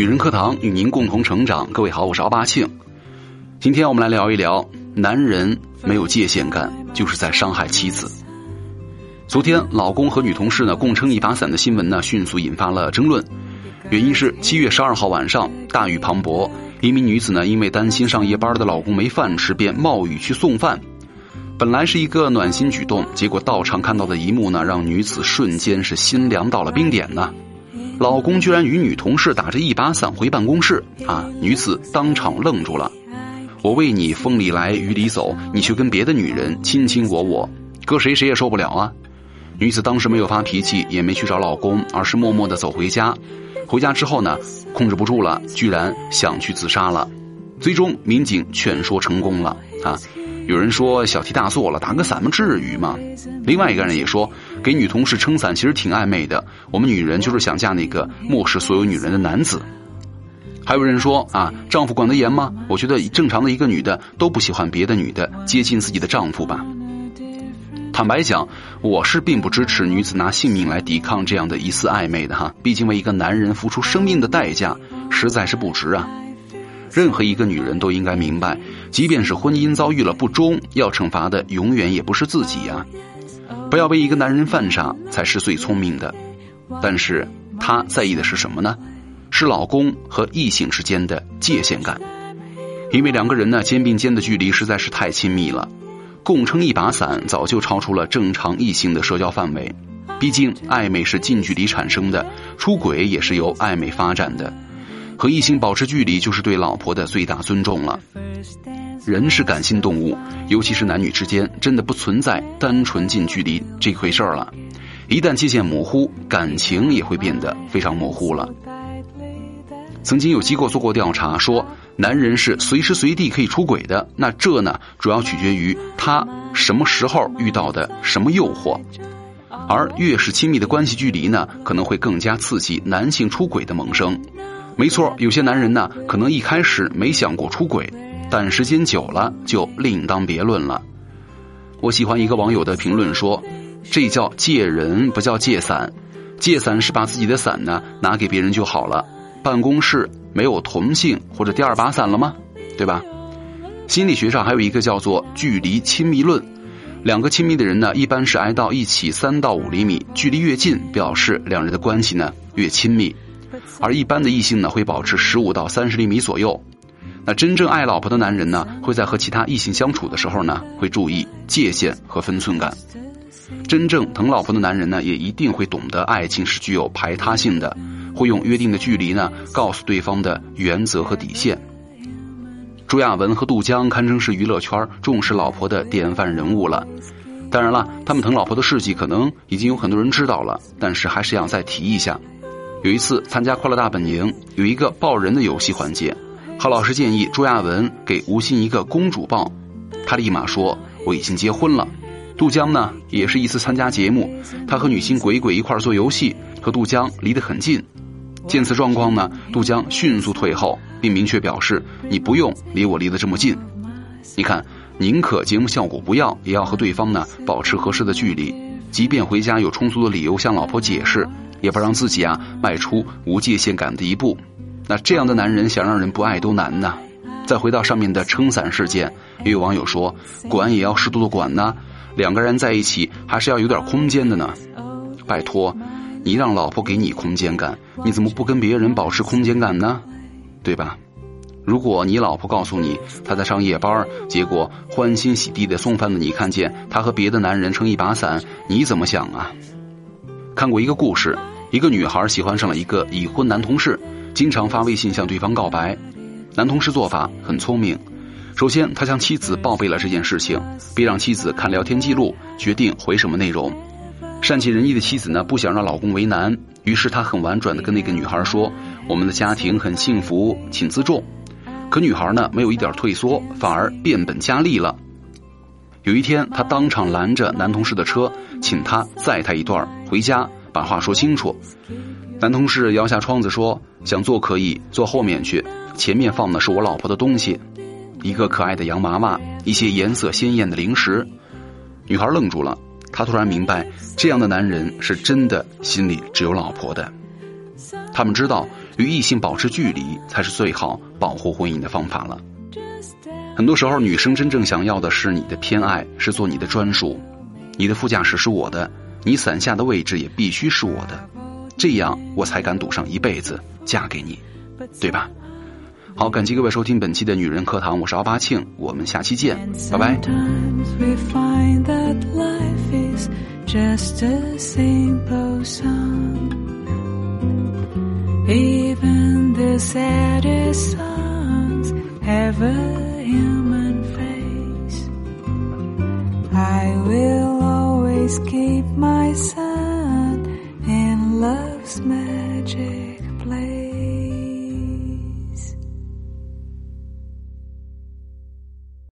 女人课堂与您共同成长。各位好，我是奥巴庆。今天我们来聊一聊，男人没有界限感，就是在伤害妻子。昨天，老公和女同事呢共撑一把伞的新闻呢，迅速引发了争论。原因是七月十二号晚上，大雨磅礴，一名女子呢因为担心上夜班的老公没饭吃，便冒雨去送饭。本来是一个暖心举动，结果到场看到的一幕呢，让女子瞬间是心凉到了冰点呢。老公居然与女同事打着一把伞回办公室啊！女子当场愣住了。我为你风里来雨里走，你却跟别的女人卿卿我我，搁谁谁也受不了啊！女子当时没有发脾气，也没去找老公，而是默默的走回家。回家之后呢，控制不住了，居然想去自杀了。最终民警劝说成功了啊！有人说小题大做了，打个伞嘛至于吗？另外一个人也说，给女同事撑伞其实挺暧昧的。我们女人就是想嫁那个漠视所有女人的男子。还有人说啊，丈夫管得严吗？我觉得正常的一个女的都不喜欢别的女的接近自己的丈夫吧。坦白讲，我是并不支持女子拿性命来抵抗这样的疑似暧昧的哈。毕竟为一个男人付出生命的代价实在是不值啊。任何一个女人都应该明白，即便是婚姻遭遇了不忠，要惩罚的永远也不是自己呀。不要为一个男人犯傻才是最聪明的。但是他在意的是什么呢？是老公和异性之间的界限感，因为两个人呢肩并肩的距离实在是太亲密了，共撑一把伞早就超出了正常异性的社交范围。毕竟暧昧是近距离产生的，出轨也是由暧昧发展的，和异性保持距离就是对老婆的最大尊重了。人是感性动物，尤其是男女之间，真的不存在单纯近距离这回事儿了。一旦界限模糊，感情也会变得非常模糊了。曾经有机构做过调查，说男人是随时随地可以出轨的。那这呢，主要取决于他什么时候遇到的什么诱惑。而越是亲密的关系距离呢，可能会更加刺激男性出轨的萌生。没错，有些男人呢，可能一开始没想过出轨，但时间久了就另当别论了。我喜欢一个网友的评论说：“这叫借人，不叫借伞。借伞是把自己的伞呢拿给别人就好了。”办公室没有同性或者第二把伞了吗？对吧？心理学上还有一个叫做距离亲密论，两个亲密的人呢，一般是挨到一起三到五厘米，距离越近，表示两人的关系呢越亲密，而一般的异性呢会保持十五到三十厘米左右。那真正爱老婆的男人呢，会在和其他异性相处的时候呢，会注意界限和分寸感。真正疼老婆的男人呢，也一定会懂得爱情是具有排他性的。会用约定的距离呢，告诉对方的原则和底线。朱亚文和杜江堪称是娱乐圈重视老婆的典范人物了。当然了，他们疼老婆的事迹可能已经有很多人知道了，但是还是想再提一下。有一次参加《快乐大本营》，有一个抱人的游戏环节，何老师建议朱亚文给吴昕一个公主抱，他立马说我已经结婚了。杜江呢，也是一次参加节目，他和女星鬼鬼一块做游戏，和杜江离得很近。见此状况呢，杜江迅速退后，并明确表示：“你不用离我离得这么近。你看，宁可节目效果不要，也要和对方呢保持合适的距离。即便回家有充足的理由向老婆解释，也不让自己啊迈出无界限感的一步。那这样的男人想让人不爱都难呐。再回到上面的撑伞事件，也有网友说：管也要适度的管呢，两个人在一起还是要有点空间的呢。拜托。”你让老婆给你空间感，你怎么不跟别人保持空间感呢？对吧？如果你老婆告诉你她在上夜班，结果欢欣喜地的送饭的你看见她和别的男人撑一把伞，你怎么想啊？看过一个故事，一个女孩喜欢上了一个已婚男同事，经常发微信向对方告白。男同事做法很聪明，首先他向妻子报备了这件事情，并让妻子看聊天记录，决定回什么内容。善解人意的妻子呢，不想让老公为难，于是她很婉转的跟那个女孩说：“我们的家庭很幸福，请自重。”可女孩呢，没有一点退缩，反而变本加厉了。有一天，她当场拦着男同事的车，请他载她一段回家，把话说清楚。男同事摇下窗子说：“想坐可以坐后面去，前面放的是我老婆的东西，一个可爱的洋娃娃，一些颜色鲜艳的零食。”女孩愣住了。她突然明白，这样的男人是真的心里只有老婆的。他们知道，与异性保持距离才是最好保护婚姻的方法了。很多时候，女生真正想要的是你的偏爱，是做你的专属。你的副驾驶是我的，你伞下的位置也必须是我的，这样我才敢赌上一辈子嫁给你，对吧？好，感谢各位收听本期的女人课堂，我是奥巴庆，我们下期见，拜拜。Keep my son in love's magic place.